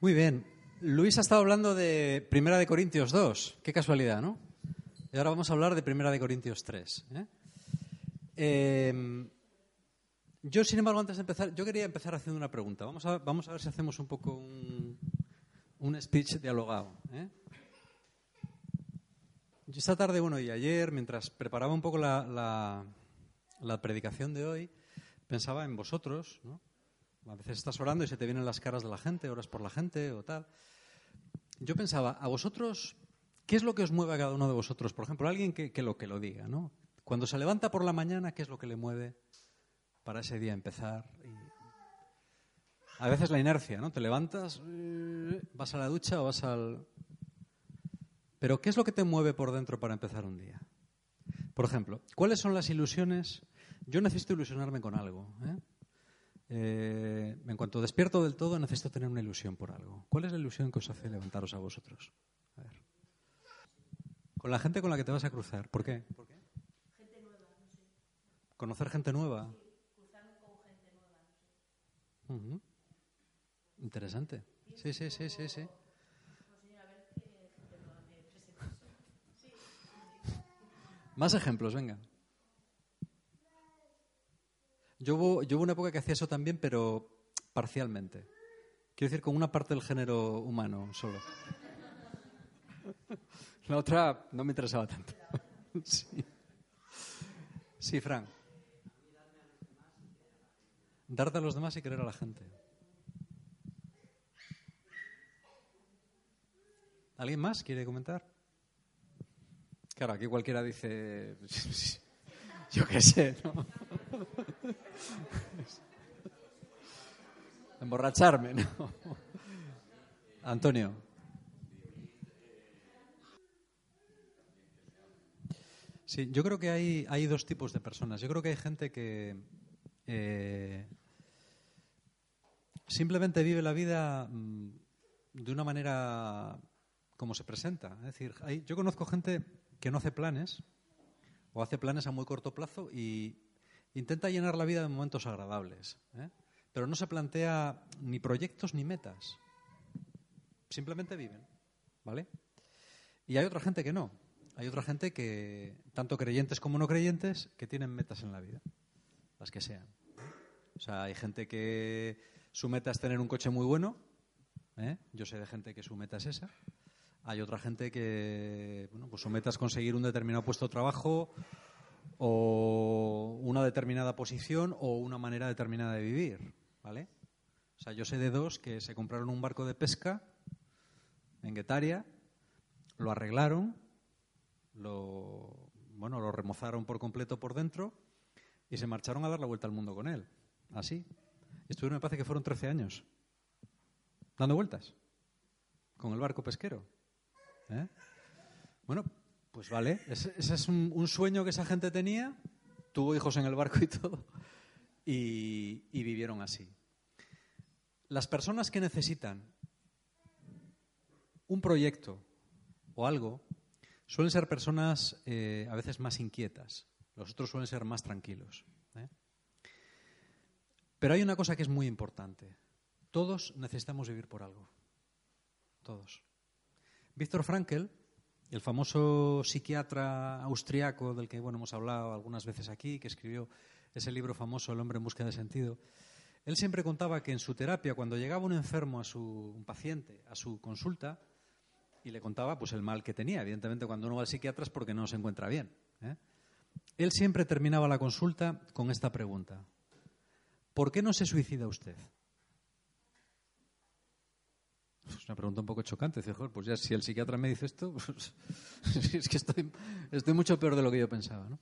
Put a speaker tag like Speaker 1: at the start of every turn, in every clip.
Speaker 1: Muy bien. Luis ha estado hablando de Primera de Corintios 2. Qué casualidad, ¿no? Y ahora vamos a hablar de Primera de Corintios 3. ¿eh? Eh, yo, sin embargo, antes de empezar, yo quería empezar haciendo una pregunta. Vamos a, vamos a ver si hacemos un poco un, un speech dialogado. ¿eh? Esta tarde, bueno, y ayer, mientras preparaba un poco la, la, la predicación de hoy, pensaba en vosotros, ¿no? A veces estás orando y se te vienen las caras de la gente, oras por la gente o tal. Yo pensaba, a vosotros, ¿qué es lo que os mueve a cada uno de vosotros? Por ejemplo, alguien que, lo que lo diga, ¿no? Cuando se levanta por la mañana, ¿qué es lo que le mueve para ese día empezar? Y a veces la inercia, ¿no? Te levantas, eh, vas a la ducha o vas al... Pero ¿qué es lo que te mueve por dentro para empezar un día? Por ejemplo, ¿cuáles son las ilusiones? Yo necesito ilusionarme con algo. ¿eh? Eh, en cuanto despierto del todo, necesito tener una ilusión por algo. ¿Cuál es la ilusión que os hace levantaros a vosotros? A ver. Con la gente con la que te vas a cruzar. ¿Por qué? ¿Por qué?
Speaker 2: Gente nueva, no sé.
Speaker 1: Conocer gente nueva.
Speaker 2: Cruzarme con gente nueva, no sé.
Speaker 1: Ujú. Interesante. Sí, sí, sí, sí, sí. Más ejemplos, venga. Yo hubo, yo hubo una época que hacía eso también, pero parcialmente. Quiero decir, con una parte del género humano solo. La otra no me interesaba tanto. Sí, sí Fran. Darte a los demás y querer a la gente. ¿Alguien más quiere comentar? Claro, aquí cualquiera dice, yo qué sé, ¿no? Emborracharme, ¿no? Antonio. Sí, yo creo que hay, hay dos tipos de personas. Yo creo que hay gente que eh, simplemente vive la vida mm, de una manera como se presenta. Es decir, hay- yo conozco gente que no hace planes o hace planes a muy corto plazo y intenta llenar la vida de momentos agradables. ¿eh? Pero no se plantea ni proyectos ni metas. Simplemente viven. ¿Vale? Y hay otra gente que no. Hay otra gente que, tanto creyentes como no creyentes, que tienen metas en la vida. Las que sean. O sea, hay gente que su meta es tener un coche muy bueno. ¿eh? Yo sé de gente que su meta es esa. Hay otra gente que bueno, pues su meta es conseguir un determinado puesto de trabajo o una determinada posición o una manera determinada de vivir, ¿vale? O sea, yo sé de dos que se compraron un barco de pesca en Guetaria, lo arreglaron, lo bueno, lo remozaron por completo por dentro y se marcharon a dar la vuelta al mundo con él, así. Estuvieron, me parece que fueron 13 años dando vueltas con el barco pesquero. ¿Eh? Bueno, pues vale, ese, es un, sueño que esa gente tenía, tuvo hijos en el barco y todo, y, vivieron así. Las personas que necesitan un proyecto o algo suelen ser personas eh, a veces más inquietas, los otros suelen ser más tranquilos. ¿eh? Pero hay una cosa que es muy importante. Todos necesitamos vivir por algo. Todos. Víctor Frankl, el famoso psiquiatra austriaco del que bueno, hemos hablado algunas veces aquí, que escribió ese libro famoso El hombre en busca de sentido, él siempre contaba que en su terapia, cuando llegaba un enfermo a su un paciente a su consulta, y le contaba pues el mal que tenía. Evidentemente, cuando uno va al psiquiatra es porque no se encuentra bien. ¿eh? Él siempre terminaba la consulta con esta pregunta: ¿Por qué no se suicida usted? Es una pregunta un poco chocante. Dice, "Joder, pues ya si el psiquiatra me dice esto, pues, es que estoy, estoy mucho peor de lo que yo pensaba. No,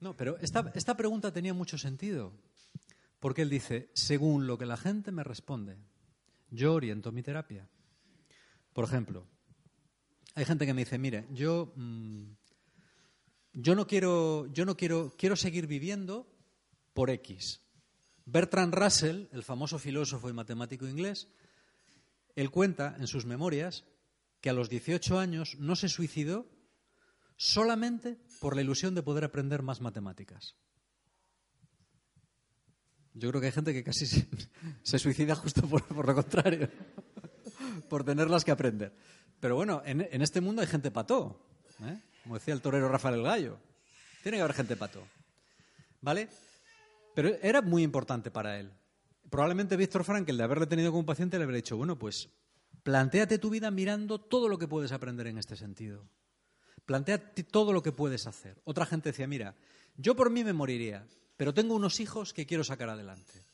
Speaker 1: no pero esta, esta pregunta tenía mucho sentido. Porque él dice, según lo que la gente me responde, Yo oriento mi terapia. Por ejemplo, hay gente que me dice, mire, yo, mm, yo no quiero, yo no quiero, quiero seguir viviendo por X. Bertrand Russell, el famoso filósofo y matemático inglés, él cuenta en sus memorias que a los 18 años no se suicidó solamente por la ilusión de poder aprender más matemáticas. Yo creo que hay gente que casi se, suicida justo por, lo contrario, por tenerlas que aprender. Pero bueno, en, este mundo hay gente pató, ¿eh? como decía el torero Rafael el Gallo. Tiene que haber gente pató. ¿Vale? Pero era muy importante para él. Probablemente Víctor Frank, el de haberle tenido como paciente, le habría dicho, bueno, pues plantéate tu vida mirando todo lo que puedes aprender en este sentido. Plantéate todo lo que puedes hacer. Otra gente decía, mira, yo por mí me moriría, pero tengo unos hijos que quiero sacar adelante.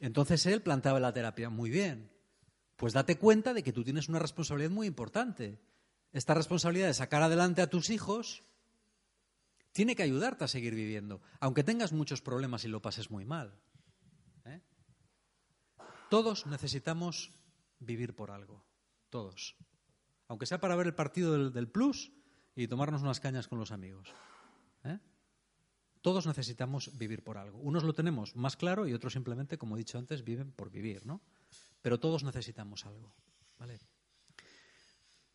Speaker 1: Entonces él planteaba la terapia, muy bien, pues date cuenta de que tú tienes una responsabilidad muy importante. Esta responsabilidad de sacar adelante a tus hijos tiene que ayudarte a seguir viviendo, aunque tengas muchos problemas y lo pases muy mal. Todos necesitamos vivir por algo, todos. Aunque sea para ver el partido del, Plus y tomarnos unas cañas con los amigos. ¿eh? Todos necesitamos vivir por algo. Unos lo tenemos más claro y otros simplemente, como he dicho antes, viven por vivir, ¿no? Pero todos necesitamos algo.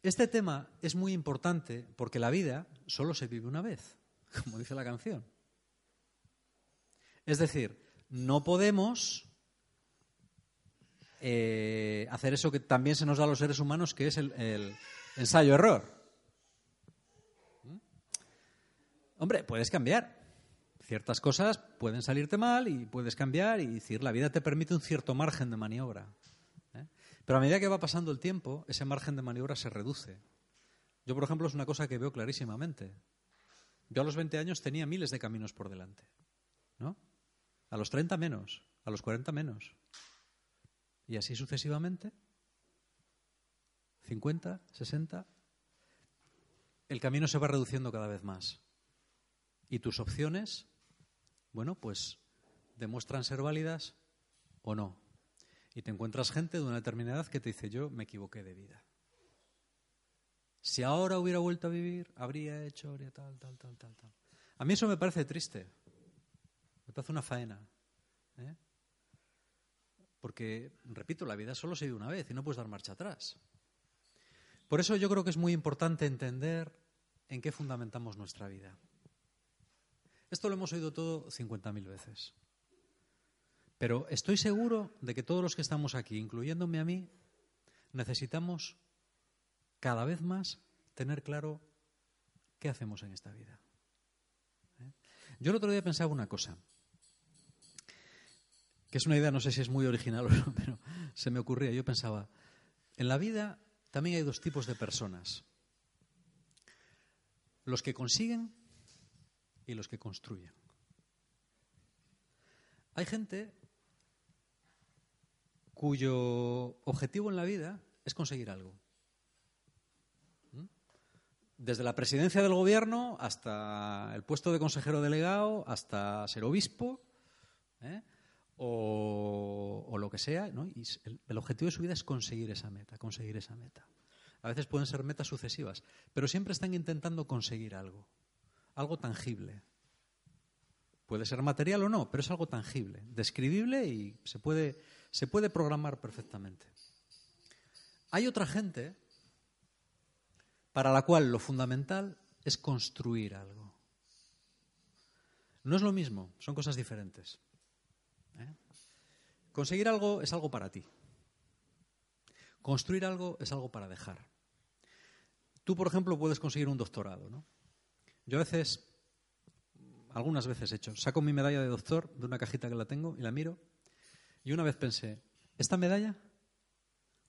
Speaker 1: Este tema es muy importante porque la vida solo se vive una vez como dice la canción. Es decir, no podemos eh, hacer eso que también se nos da a los seres humanos, que es el, ensayo-error. ¿Mm? Hombre, puedes cambiar. Ciertas cosas pueden salirte mal y puedes cambiar y decir, la vida te permite un cierto margen de maniobra. ¿eh? Pero a medida que va pasando el tiempo, ese margen de maniobra se reduce. Yo, por ejemplo, es una cosa que veo clarísimamente. Yo a los 20 años tenía miles de caminos por delante. ¿No? A los 30 menos, a los 40 menos. Y así sucesivamente. 50, 60. El camino se va reduciendo cada vez más. Y tus opciones, bueno, pues demuestran ser válidas o no. Y te encuentras gente de una determinada edad que te dice, yo me equivoqué de vida. Si ahora hubiera vuelto a vivir, habría hecho, habría tal, tal, tal, tal, tal. A mí eso me parece triste. Me parece una faena. ¿eh? Porque, repito, la vida solo se vive una vez y no puedes dar marcha atrás. Por eso yo creo que es muy importante entender en qué fundamentamos nuestra vida. Esto lo hemos oído todo 50.000 veces. Pero estoy seguro de que todos los que estamos aquí, incluyéndome a mí, necesitamos cada vez más tener claro qué hacemos en esta vida. ¿Eh? Yo el otro día pensaba una cosa, que es una idea, no sé si es muy original o no, pero se me ocurría. Yo pensaba, en la vida también hay dos tipos de personas. Los que consiguen y los que construyen. Hay gente cuyo objetivo en la vida es conseguir algo desde la presidencia del gobierno hasta el puesto de consejero delegado, hasta ser obispo, ¿eh? O, lo que sea, ¿no? y el, objetivo de su vida es conseguir esa meta, conseguir esa meta. A veces pueden ser metas sucesivas, pero siempre están intentando conseguir algo, algo tangible. Puede ser material o no, pero es algo tangible, describible y se puede, se puede programar perfectamente. Hay otra gente para la cual lo fundamental es construir algo. No es lo mismo, son cosas diferentes. Conseguir algo es algo para ti. Construir algo es algo para dejar. Tú, por ejemplo, puedes conseguir un doctorado. ¿no? Yo a veces, algunas veces he hecho, saco mi medalla de doctor de una cajita que la tengo y la miro. Y una vez pensé, esta medalla,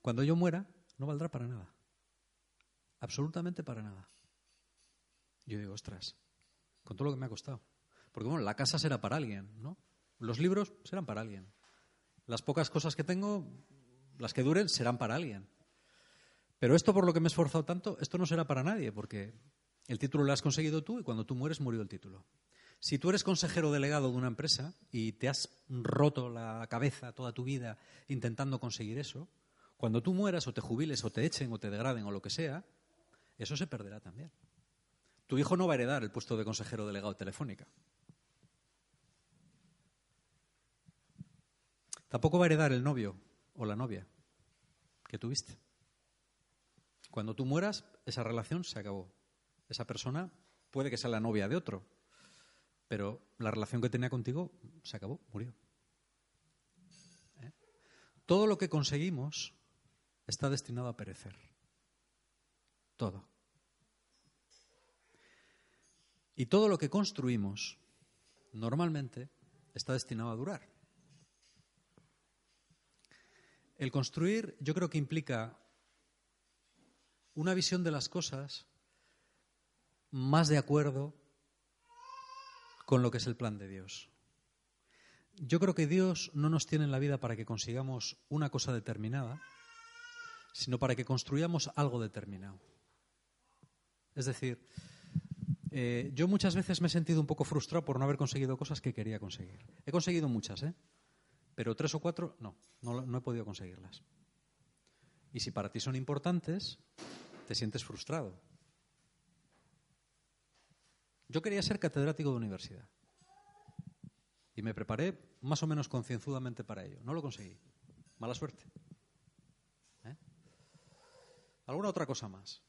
Speaker 1: cuando yo muera, no valdrá para nada. Absolutamente para nada. Yo digo, ostras, con todo lo que me ha costado. Porque bueno, la casa será para alguien, ¿no? Los libros serán para alguien. Las pocas cosas que tengo, las que duren, serán para alguien. Pero esto por lo que me he esforzado tanto, esto no será para nadie, porque el título lo has conseguido tú y cuando tú mueres murió el título. Si tú eres consejero delegado de una empresa y te has roto la cabeza toda tu vida intentando conseguir eso, cuando tú mueras o te jubiles o te echen o te degraden o lo que sea, eso se perderá también. Tu hijo no va a heredar el puesto de consejero delegado de Telefónica. Tampoco va a heredar el novio o la novia que tuviste. Cuando tú mueras, esa relación se acabó. Esa persona puede que sea la novia de otro, pero la relación que tenía contigo se acabó, murió. ¿Eh? Todo lo que conseguimos está destinado a perecer. Todo. Y todo lo que construimos normalmente está destinado a durar. El construir yo creo que implica una visión de las cosas más de acuerdo con lo que es el plan de Dios. Yo creo que Dios no nos tiene en la vida para que consigamos una cosa determinada, sino para que construyamos algo determinado. Es decir, eh, yo muchas veces me he sentido un poco frustrado por no haber conseguido cosas que quería conseguir. He conseguido muchas, ¿eh? Pero tres o cuatro no, no, no he podido conseguirlas. Y si para ti son importantes, te sientes frustrado. Yo quería ser catedrático de universidad. Y me preparé más o menos concienzudamente para ello. No lo conseguí. Mala suerte. ¿Eh? ¿Alguna otra cosa más?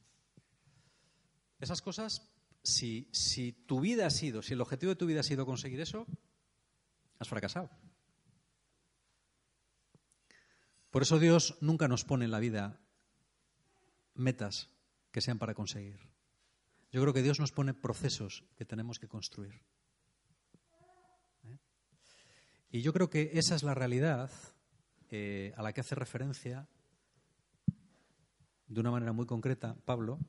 Speaker 1: Esas cosas, si, si tu vida ha sido, si el objetivo de tu vida ha sido conseguir eso, has fracasado. Por eso Dios nunca nos pone en la vida metas que sean para conseguir. Yo creo que Dios nos pone procesos que tenemos que construir. ¿Eh? Y yo creo que esa es la realidad eh, a la que hace referencia de una manera muy concreta Pablo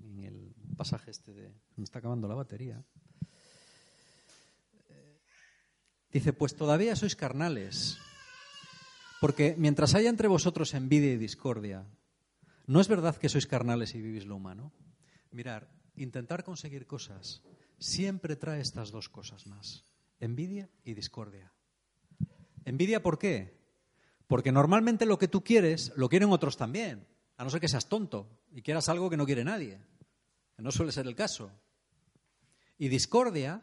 Speaker 1: en el pasaje este de me está acabando la batería. Eh, dice, pues todavía sois carnales porque mientras haya entre vosotros envidia y discordia, ¿no es verdad que sois carnales y vivís lo humano? Mirar, intentar conseguir cosas siempre trae estas dos cosas más, envidia y discordia. ¿Envidia por qué? Porque normalmente lo que tú quieres lo quieren otros también, a no ser que seas tonto y quieras algo que no quiere nadie, que no suele ser el caso. Y discordia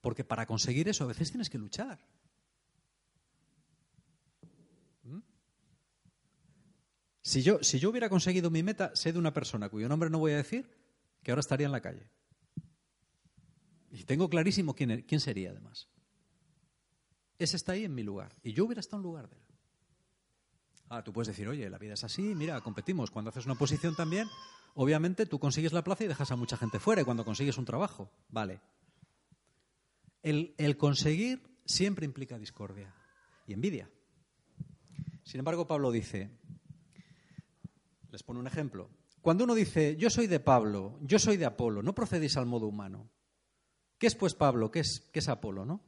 Speaker 1: porque para conseguir eso a veces tienes que luchar. Si yo, hubiera conseguido mi meta, sé de una persona cuyo nombre no voy a decir, que ahora estaría en la calle. Y tengo clarísimo quién, e, quién sería, además. Ese está ahí en mi lugar. Y yo hubiera estado en lugar de él. Ah, tú puedes decir, oye, la vida es así, mira, competimos. Cuando haces una posición también, obviamente tú consigues la plaza y dejas a mucha gente fuera. Y cuando consigues un trabajo, vale. El conseguir siempre implica discordia y envidia. Sin embargo, Pablo dice, les pone un ejemplo. Cuando uno dice, yo soy de Pablo, yo soy de Apolo, no procedéis al modo humano. ¿Qué es pues Pablo? ¿Qué es, Apolo? ¿no?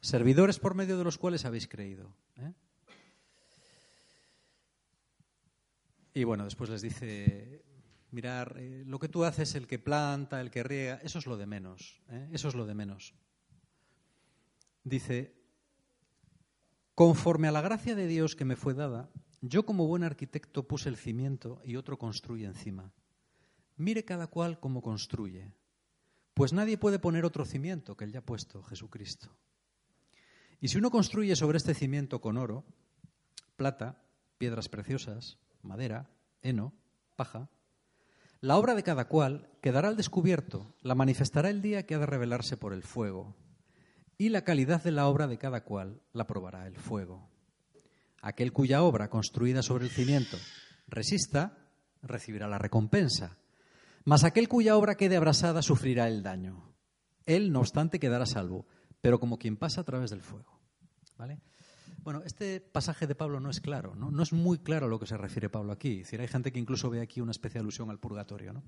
Speaker 1: Servidores por medio de los cuales habéis creído. ¿eh? Y bueno, después les dice, mirar, eh, lo que tú haces, el que planta, el que riega, eso es lo de menos. ¿eh? Eso es lo de menos. Dice, conforme a la gracia de Dios que me fue dada, yo como buen arquitecto puse el cimiento y otro construye encima. Mire cada cual cómo construye, pues nadie puede poner otro cimiento que el ya puesto, Jesucristo. Y si uno construye sobre este cimiento con oro, plata, piedras preciosas, madera, heno, paja, la obra de cada cual quedará al descubierto, la manifestará el día que ha de revelarse por el fuego, y la calidad de la obra de cada cual la probará el fuego. Aquel cuya obra construida sobre el cimiento resista, recibirá la recompensa. Mas aquel cuya obra quede abrasada sufrirá el daño. Él, no obstante, quedará salvo, pero como quien pasa a través del fuego. ¿Vale? Bueno, este pasaje de Pablo no es claro, ¿no? es muy claro a lo que se refiere Pablo aquí. Es decir, hay gente que incluso ve aquí una especie de alusión al purgatorio. ¿no?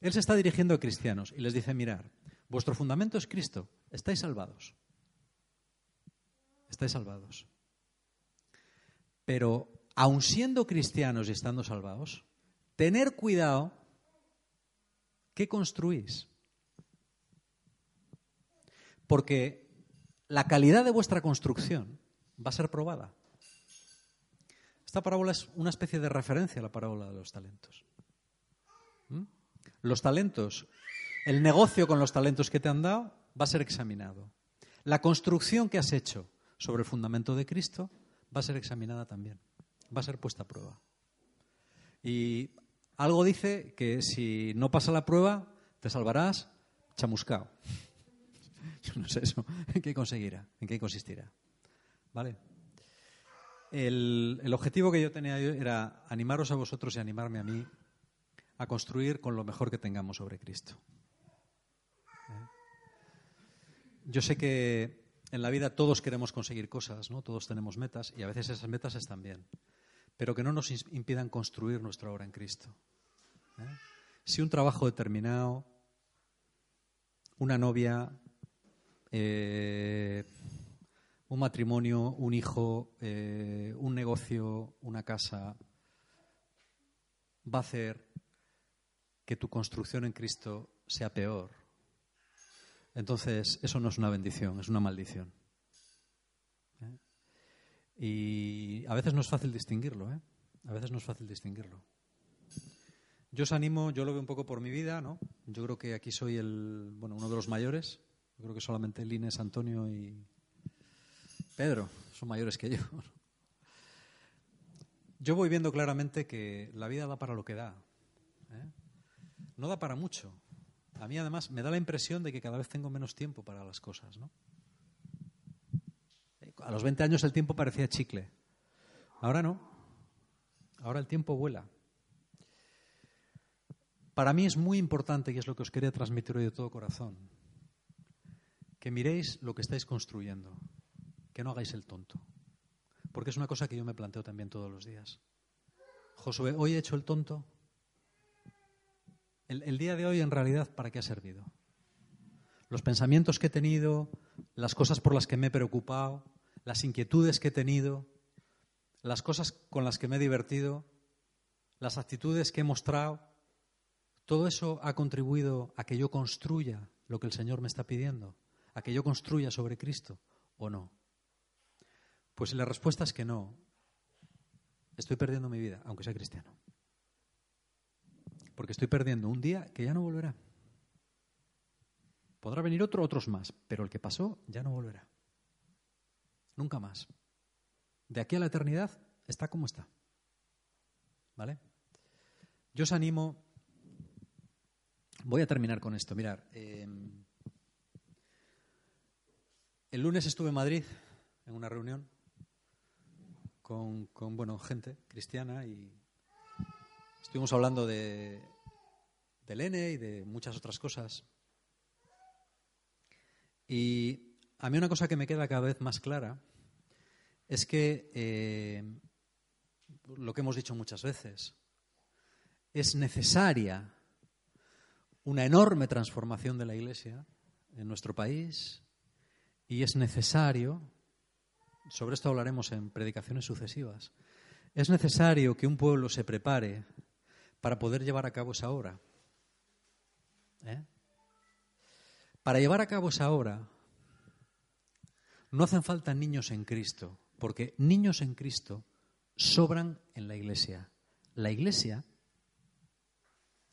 Speaker 1: Él se está dirigiendo a cristianos y les dice, mirar, vuestro fundamento es Cristo, estáis salvados. Estáis salvados. Pero aun siendo cristianos y estando salvados, tener cuidado qué construís. Porque la calidad de vuestra construcción va a ser probada. Esta parábola es una especie de referencia a la parábola de los talentos. ¿Mm? Los talentos, el negocio con los talentos que te han dado va a ser examinado. La construcción que has hecho sobre el fundamento de Cristo va a ser examinada también, va a ser puesta a prueba. Y algo dice que si no pasa la prueba, te salvarás chamuscao. Yo no sé eso, ¿en qué conseguirá? ¿En qué consistirá? ¿Vale? El, objetivo que yo tenía era animaros a vosotros y animarme a mí a construir con lo mejor que tengamos sobre Cristo. ¿Eh? Yo sé que en la vida todos queremos conseguir cosas, ¿no? Todos tenemos metas y a veces esas metas están bien, pero que no nos impidan construir nuestra obra en Cristo. ¿eh? Si un trabajo determinado, una novia, eh, un matrimonio, un hijo, eh, un negocio, una casa, va a hacer que tu construcción en Cristo sea peor. Entonces, eso no es una bendición, es una maldición. ¿Eh? Y a veces no es fácil distinguirlo, ¿eh? A veces no es fácil distinguirlo. Yo os animo, yo lo veo un poco por mi vida, ¿no? Yo creo que aquí soy el, bueno, uno de los mayores. Yo creo que solamente Lines, Antonio y Pedro son mayores que yo. Yo voy viendo claramente que la vida da para lo que da. ¿eh? No da para mucho. A mí además me da la impresión de que cada vez tengo menos tiempo para las cosas, ¿no? A los 20 años el tiempo parecía chicle. Ahora no. Ahora el tiempo vuela. Para mí es muy importante, y es lo que os quería transmitir hoy de todo corazón, que miréis lo que estáis construyendo, que no hagáis el tonto. Porque es una cosa que yo me planteo también todos los días. Josué, hoy he hecho el tonto. El, día de hoy, en realidad, ¿para qué ha servido? Los pensamientos que he tenido, las cosas por las que me he preocupado, las inquietudes que he tenido, las cosas con las que me he divertido, las actitudes que he mostrado, todo eso ha contribuido a que yo construya lo que el Señor me está pidiendo, a que yo construya sobre Cristo o no. Pues la respuesta es que no. Estoy perdiendo mi vida, aunque sea cristiano. Porque estoy perdiendo un día que ya no volverá. Podrá venir otro, otros más, pero el que pasó ya no volverá. Nunca más. De aquí a la eternidad está como está. ¿Vale? Yo os animo. Voy a terminar con esto. Mirar, eh, el lunes estuve en Madrid en una reunión con, con, bueno, gente cristiana y estuvimos hablando de, del y de muchas otras cosas. Y a mí una cosa que me queda cada vez más clara es que eh, lo que hemos dicho muchas veces, es necesaria una enorme transformación de la Iglesia en nuestro país y es necesario sobre esto hablaremos en predicaciones sucesivas, es necesario que un pueblo se prepare para poder llevar a cabo esa obra. ¿Eh? Para llevar a cabo esa obra no hacen falta niños en Cristo, porque niños en Cristo sobran en la iglesia. La iglesia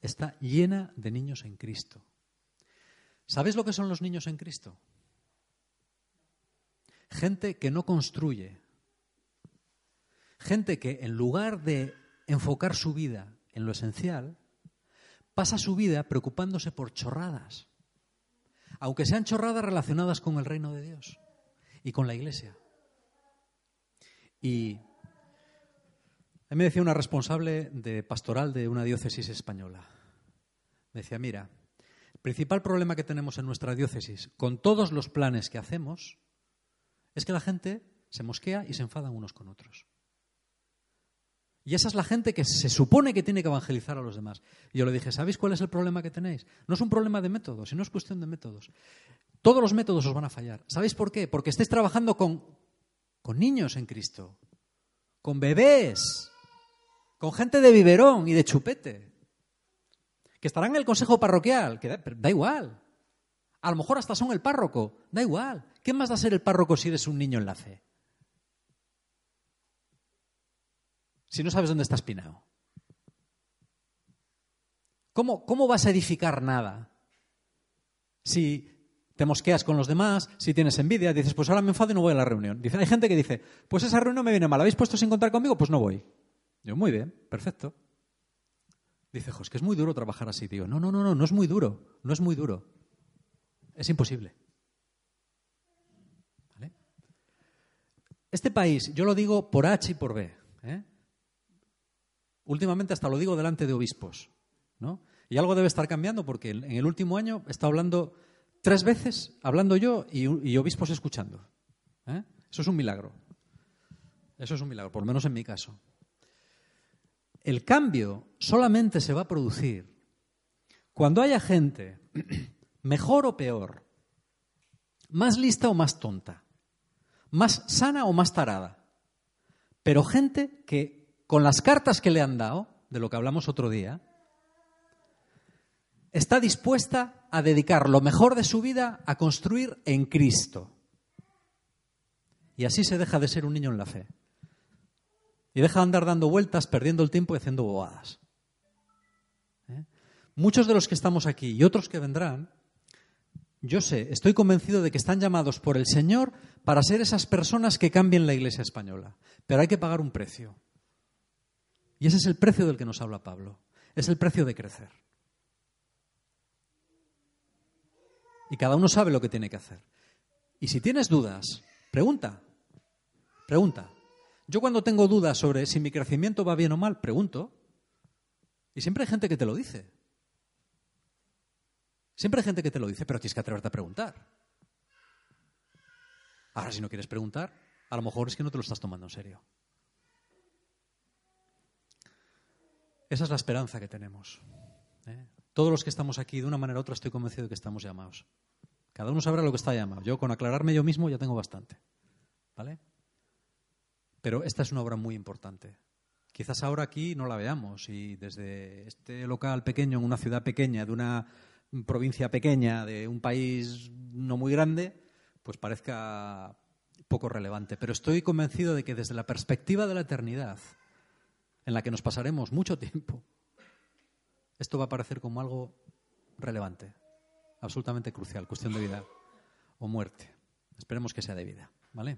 Speaker 1: está llena de niños en Cristo. ¿Sabes lo que son los niños en Cristo? Gente que no construye. Gente que en lugar de enfocar su vida en lo esencial, pasa su vida preocupándose por chorradas, aunque sean chorradas relacionadas con el reino de Dios y con la iglesia. Y me decía una responsable de pastoral de una diócesis española. Me decía, mira, el principal problema que tenemos en nuestra diócesis, con todos los planes que hacemos, es que la gente se mosquea y se enfadan unos con otros. Y esa es la gente que se supone que tiene que evangelizar a los demás. Y yo le dije, ¿sabéis cuál es el problema que tenéis? No es un problema de métodos, sino es cuestión de métodos. Todos los métodos os van a fallar. ¿Sabéis por qué? Porque estáis trabajando con, con niños en Cristo, con bebés, con gente de biberón y de chupete, que estarán en el consejo parroquial, que da, da igual. A lo mejor hasta son el párroco. Da igual. ¿Qué más da ser el párroco si eres un niño en la fe? Si no sabes dónde estás pinado. ¿Cómo, ¿Cómo vas a edificar nada? Si te mosqueas con los demás, si tienes envidia, dices, pues ahora me enfado y no voy a la reunión. Dice, hay gente que dice, pues esa reunión me viene mal, ¿habéis puesto sin contar conmigo? Pues no voy. Yo, muy bien, perfecto. Dice, jo, es que es muy duro trabajar así, tío. No, no, no, no, no es muy duro, no es muy duro. Es imposible. Este país, yo lo digo por H y por B. ¿eh? Últimamente hasta lo digo delante de obispos. ¿no? Y algo debe estar cambiando porque en el último año he estado hablando tres veces, hablando yo y, y obispos escuchando. ¿eh? Eso es un milagro. Eso es un milagro, por lo menos en mi caso. El cambio solamente se va a producir cuando haya gente, mejor o peor, más lista o más tonta, más sana o más tarada, pero gente que con las cartas que le han dado, de lo que hablamos otro día, está dispuesta a dedicar lo mejor de su vida a construir en Cristo. Y así se deja de ser un niño en la fe. Y deja de andar dando vueltas, perdiendo el tiempo y haciendo bobadas. ¿Eh? Muchos de los que estamos aquí y otros que vendrán, yo sé, estoy convencido de que están llamados por el Señor para ser esas personas que cambien la Iglesia española. Pero hay que pagar un precio. Y ese es el precio del que nos habla Pablo. Es el precio de crecer. Y cada uno sabe lo que tiene que hacer. Y si tienes dudas, pregunta. Pregunta. Yo cuando tengo dudas sobre si mi crecimiento va bien o mal, pregunto. Y siempre hay gente que te lo dice. Siempre hay gente que te lo dice, pero tienes que atreverte a preguntar. Ahora, si no quieres preguntar, a lo mejor es que no te lo estás tomando en serio. Esa es la esperanza que tenemos. ¿eh? Todos los que estamos aquí, de una manera u otra, estoy convencido de que estamos llamados. Cada uno sabrá lo que está llamado. Yo, con aclararme yo mismo, ya tengo bastante. ¿Vale? Pero esta es una obra muy importante. Quizás ahora aquí no la veamos y desde este local pequeño, en una ciudad pequeña, de una provincia pequeña, de un país no muy grande, pues parezca poco relevante. Pero estoy convencido de que desde la perspectiva de la eternidad, en la que nos pasaremos mucho tiempo, esto va a parecer como algo relevante, absolutamente crucial, cuestión de vida o muerte. Esperemos que sea de vida, ¿vale?